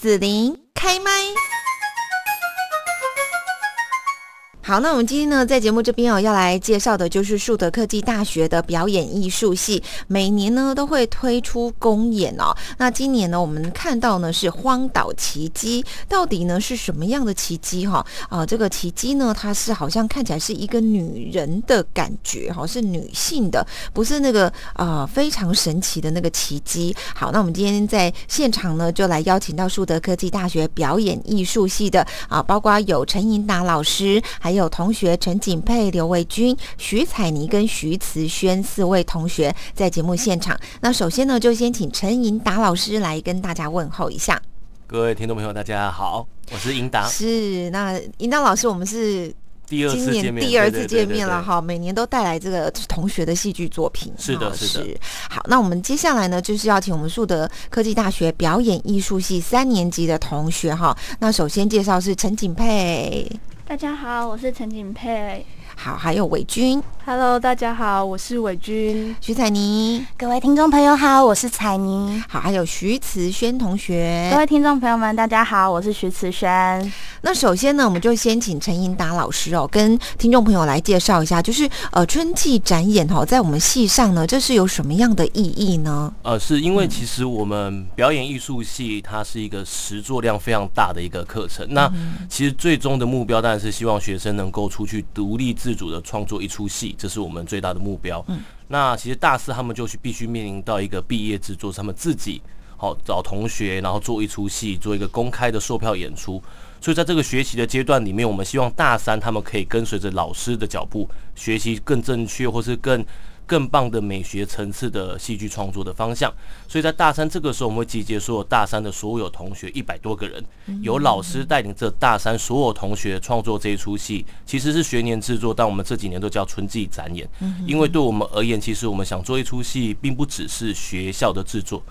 紫琳开麦。好，那我们今天呢，在节目这边哦，要来介绍的就是树德科技大学的表演艺术系，每年呢都会推出公演哦。那今年呢，我们看到呢是荒岛奇迹，到底呢是什么样的奇迹哈？啊，这个奇迹呢，它是好像看起来是一个女人的感觉哈，是女性的，不是那个啊非常神奇的那个奇迹。好，那我们今天在现场呢，就来邀请到树德科技大学表演艺术系的啊，包括有陈颖达老师，还有。有同学陈景佩、刘卫军、徐彩妮跟徐慈轩四位同学在节目现场。那首先呢，就先请陈银达老师来跟大家问候一下。各位听众朋友，大家好，我是颖达。是那颖达老师，我们是第二次见面，第二次见面了哈。每年都带来这个同学的戏剧作品，是的，是的。好，那我们接下来呢，就是要请我们树德科技大学表演艺术系三年级的同学哈。那首先介绍是陈景佩。大家好，我是陈景佩。好，还有伟军。Hello，大家好，我是伟君。徐彩妮，各位听众朋友好，我是彩妮。好，还有徐慈轩同学。各位听众朋友们，大家好，我是徐慈轩。那首先呢，我们就先请陈英达老师哦，跟听众朋友来介绍一下，就是呃春季展演哦，在我们系上呢，这是有什么样的意义呢？呃，是因为其实我们表演艺术系它是一个实作量非常大的一个课程。那其实最终的目标当然是希望学生能够出去独立自主的创作一出戏，这是我们最大的目标。嗯，那其实大四他们就是必须面临到一个毕业制作，他们自己好找同学，然后做一出戏，做一个公开的售票演出。所以在这个学习的阶段里面，我们希望大三他们可以跟随着老师的脚步，学习更正确或是更。更棒的美学层次的戏剧创作的方向，所以在大三这个时候，我们会集结所有大三的所有同学一百多个人，由老师带领着大三所有同学创作这一出戏，其实是学年制作，但我们这几年都叫春季展演，因为对我们而言，其实我们想做一出戏，并不只是学校的制作。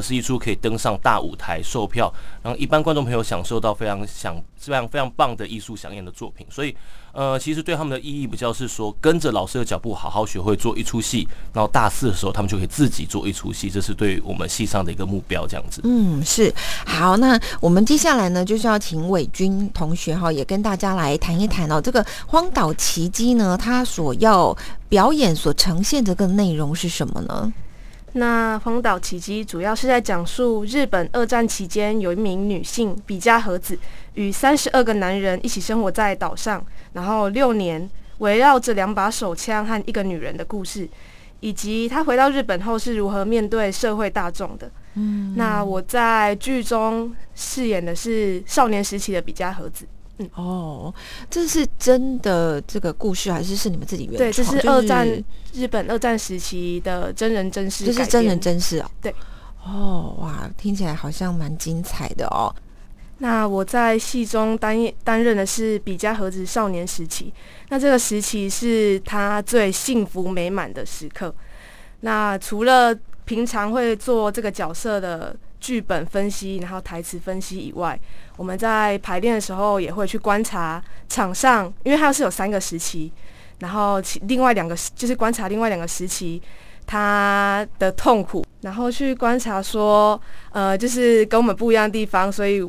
是一出可以登上大舞台售票，让一般观众朋友享受到非常享非常非常棒的艺术响演的作品。所以，呃，其实对他们的意义比较是说，跟着老师的脚步，好好学会做一出戏，然后大四的时候，他们就可以自己做一出戏。这是对我们戏上的一个目标，这样子。嗯，是好。那我们接下来呢，就是要请伟军同学哈，也跟大家来谈一谈哦。这个《荒岛奇迹》呢，它所要表演、所呈现这个内容是什么呢？那《荒岛奇迹》主要是在讲述日本二战期间有一名女性比嘉和子与三十二个男人一起生活在岛上，然后六年围绕着两把手枪和一个女人的故事，以及她回到日本后是如何面对社会大众的。嗯，那我在剧中饰演的是少年时期的比嘉和子。哦，这是真的这个故事，还是是你们自己原创？对，这是二战日本二战时期的真人真事，这是真人真事啊。对，哦，哇，听起来好像蛮精彩的哦。那我在戏中担担任的是比嘉和子少年时期，那这个时期是他最幸福美满的时刻。那除了平常会做这个角色的。剧本分析，然后台词分析以外，我们在排练的时候也会去观察场上，因为它是有三个时期，然后其另外两个就是观察另外两个时期他的痛苦，然后去观察说，呃，就是跟我们不一样的地方，所以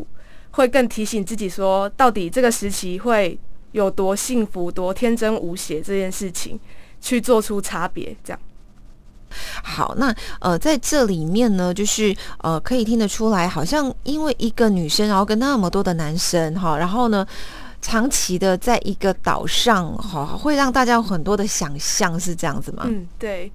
会更提醒自己说，到底这个时期会有多幸福、多天真无邪这件事情，去做出差别，这样。好，那呃，在这里面呢，就是呃，可以听得出来，好像因为一个女生，然后跟那么多的男生哈，然后呢，长期的在一个岛上，哈，会让大家有很多的想象，是这样子吗？嗯，对。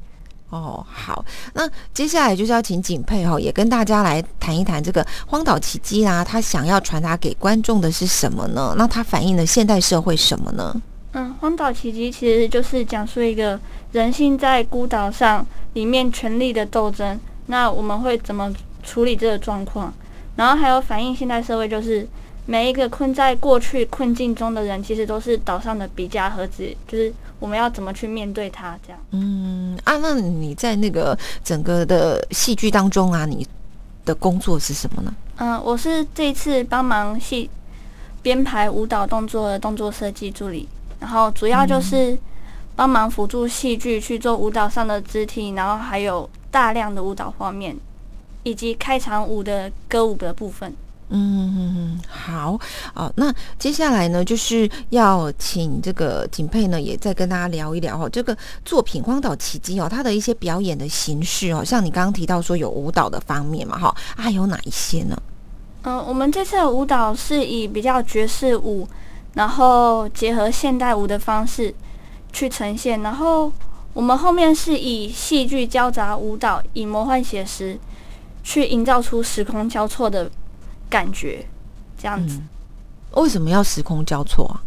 哦，好，那接下来就是要请景佩哈，也跟大家来谈一谈这个《荒岛奇迹》啦，他想要传达给观众的是什么呢？那它反映了现代社会什么呢？嗯，《荒岛奇迹》其实就是讲述一个人性在孤岛上里面权力的斗争。那我们会怎么处理这个状况？然后还有反映现代社会，就是每一个困在过去困境中的人，其实都是岛上的比加和子，就是我们要怎么去面对他这样。嗯，啊，那你在那个整个的戏剧当中啊，你的工作是什么呢？嗯，我是这一次帮忙戏编排舞蹈动作的动作设计助理。然后主要就是帮忙辅助戏剧去做舞蹈上的肢体，然后还有大量的舞蹈画面，以及开场舞的歌舞的部分。嗯好哦。那接下来呢，就是要请这个景佩呢，也再跟大家聊一聊哦，这个作品《荒岛奇迹》哦，它的一些表演的形式哦，像你刚刚提到说有舞蹈的方面嘛，哈，还有哪一些呢？嗯，我们这次的舞蹈是以比较爵士舞，然后结合现代舞的方式去呈现，然后我们后面是以戏剧交杂舞蹈，以魔幻写实去营造出时空交错的感觉，这样子。为什么要时空交错啊？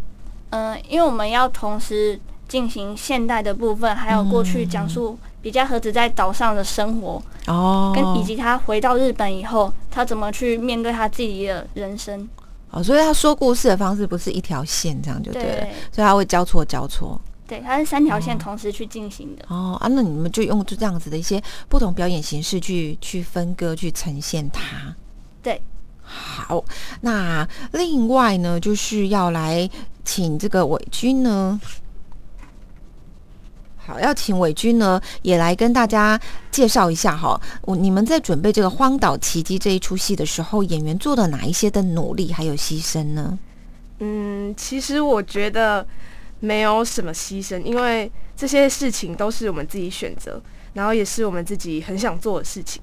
嗯，因为我们要同时进行现代的部分，还有过去讲述比嘉和子在岛上的生活。哦，跟以及他回到日本以后，他怎么去面对他自己的人生？哦，所以他说故事的方式不是一条线这样就对了，对所以他会交错交错。对，它是三条线同时去进行的。哦啊，那你们就用就这样子的一些不同表演形式去去分割去呈现它。对，好，那另外呢，就是要来请这个伟军呢。好，要请伟军呢，也来跟大家介绍一下哈。我你们在准备这个《荒岛奇迹》这一出戏的时候，演员做了哪一些的努力还有牺牲呢？嗯，其实我觉得没有什么牺牲，因为这些事情都是我们自己选择，然后也是我们自己很想做的事情。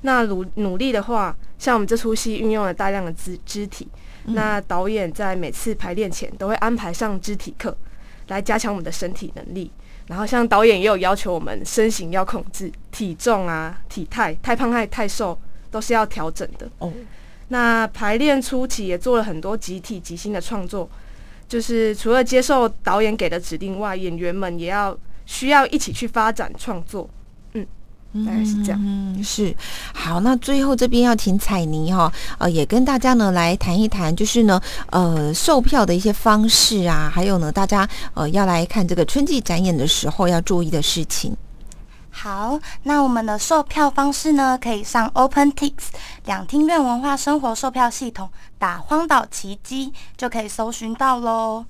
那努努力的话，像我们这出戏运用了大量的肢肢体，那导演在每次排练前都会安排上肢体课，来加强我们的身体能力。然后像导演也有要求我们身形要控制，体重啊、体态，太胖太太瘦都是要调整的。哦，那排练初期也做了很多集体即兴的创作，就是除了接受导演给的指令外，演员们也要需要一起去发展创作。大概是这样。嗯，是好。那最后这边要请彩妮哈，呃，也跟大家呢来谈一谈，就是呢，呃，售票的一些方式啊，还有呢，大家呃要来看这个春季展演的时候要注意的事情。好，那我们的售票方式呢，可以上 OpenTix 两厅院文化生活售票系统，打“荒岛奇迹”就可以搜寻到喽。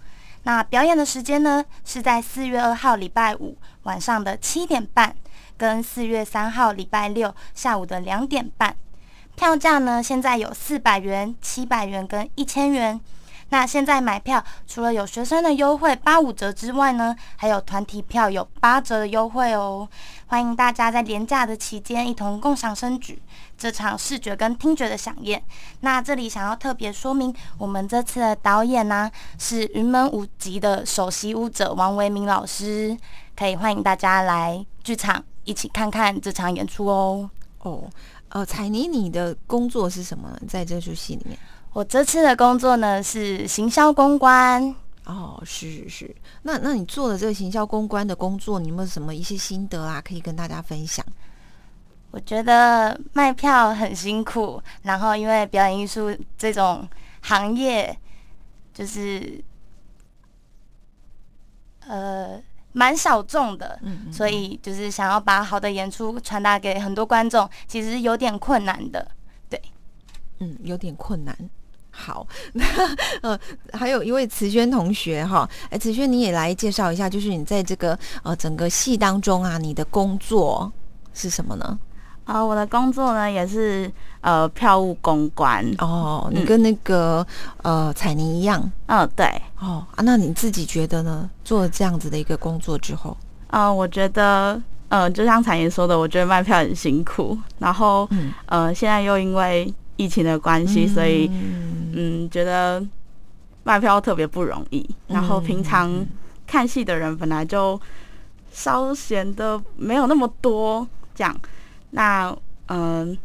那表演的时间呢，是在四月二号礼拜五晚上的七点半，跟四月三号礼拜六下午的两点半。票价呢，现在有四百元、七百元跟一千元。那现在买票除了有学生的优惠八五折之外呢，还有团体票有八折的优惠哦。欢迎大家在廉价的期间一同共享盛举这场视觉跟听觉的飨宴。那这里想要特别说明，我们这次的导演呢、是云门舞集的首席舞者王维明老师，可以欢迎大家来剧场一起看看这场演出哦。哦，呃，彩妮，你的工作是什么呢？在这出戏里面？我这次的工作呢是行销公关。哦，是是是。那那你做的这个行销公关的工作，你有没有什么一些心得啊，可以跟大家分享？我觉得卖票很辛苦，然后因为表演艺术这种行业，就是呃蛮小众的，嗯嗯所以就是想要把好的演出传达给很多观众，其实有点困难的。对嗯，有点困难。好，那呃，还有一位慈轩同学哈，哎，慈轩你也来介绍一下，就是你在这个呃整个戏当中啊，你的工作是什么呢？啊、我的工作呢也是呃票务公关。哦，你嗯跟那个、呃彩妮一样嗯、对，哦啊，那你自己觉得呢？做了这样子的一个工作之后，嗯、我觉得，呃，就像彩妮说的，我觉得卖票很辛苦，然后，嗯，呃，现在又因为疫情的关系，所以，嗯嗯，觉得卖票特别不容易。然后平常嗯看戏的人本来就稍显得没有那么多，这样，那，嗯、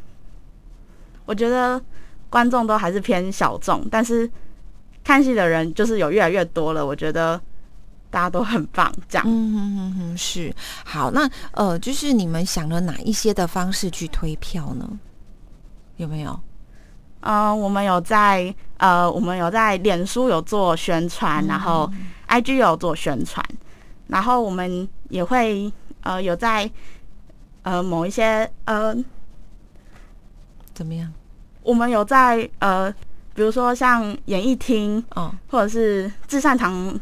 我觉得观众都还是偏小众，但是看戏的人就是有越来越多了，我觉得大家都很棒，这样。嗯哼哼哼，是好。那呃，就是你们想了哪一些的方式去推票呢？有没有？嗯、我们有在呃，我们有在脸书有做宣传，然后 IG 有做宣传，然后我们也会呃有在呃某一些呃，怎么样？我们有在呃，比如说像演艺厅哦，或者是至善堂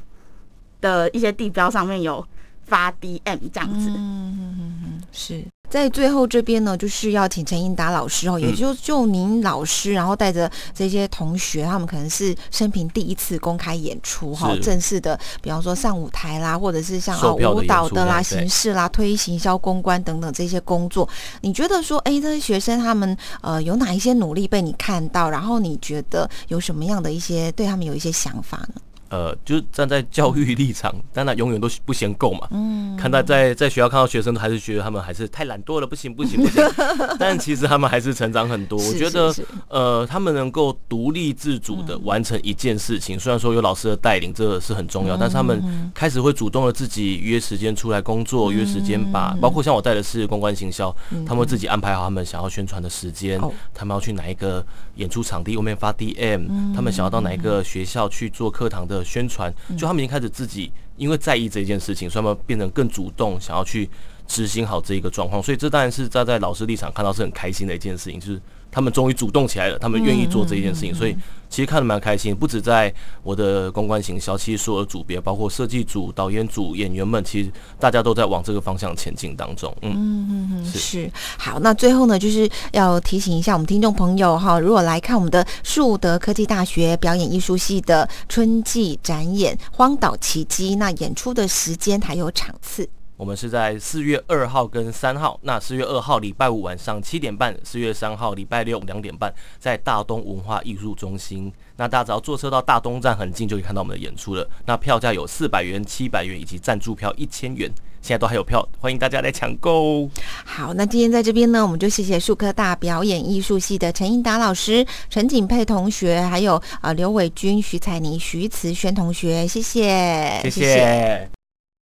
的一些地标上面有发 DM 这样子。嗯哼哼哼，是在最后这边呢，就是要请陈英达老师哦，也就就您老师，然后带着这些同学，他们可能是生平第一次公开演出哈，是。正式的，比方说上舞台啦，或者是像啊舞蹈的啦、形式啦、推行销公关等等这些工作，你觉得说，哎，这些学生他们呃有哪一些努力被你看到，然后你觉得有什么样的一些对他们有一些想法呢？呃，就是站在教育立场，但那永远都不嫌够嘛。嗯，看到在在学校看到学生，还是觉得他们还是太懒惰了，不行不行不行。但其实他们还是成长很多。我觉得呃，他们能够独立自主的完成一件事情，虽然说有老师的带领，这个是很重要，但是他们开始会主动的自己约时间出来工作，约时间把，包括像我带的是公关行销，他们会自己安排好他们想要宣传的时间哦，他们要去哪一个演出场地外面发 DM，他们想要到哪一个学校去做课堂的宣传，就他们已经开始自己因为在意这件事情，所以他们变得更主动，想要去执行好这一个状况。所以这当然是站在老师立场看到是很开心的一件事情，就是他们终于主动起来了，他们愿意做这一件事情，所以其实看得蛮开心。不止在我的公关行销，其实所有的组别，包括设计组、导演组、演员们，其实大家都在往这个方向前进当中。嗯，是是好，那最后呢，就是要提醒一下我们听众朋友哈，如果来看我们的树德科技大学表演艺术系的春季展演《荒岛奇迹》，那演出的时间还有场次。我们是在四月二号跟三号，那四月二号礼拜五晚上七点半，四月三号礼拜六两点半，在大东文化艺术中心。那大家只要坐车到大东站很近，就可以看到我们的演出了。那票价有四百元、七百元以及赞助票一千元，现在都还有票，欢迎大家来抢购。好，那今天在这边呢，我们就谢谢树科大表演艺术系的陈英达老师、陈景佩同学，还有呃刘伟君、徐彩妮、徐慈轩同学，谢谢，谢谢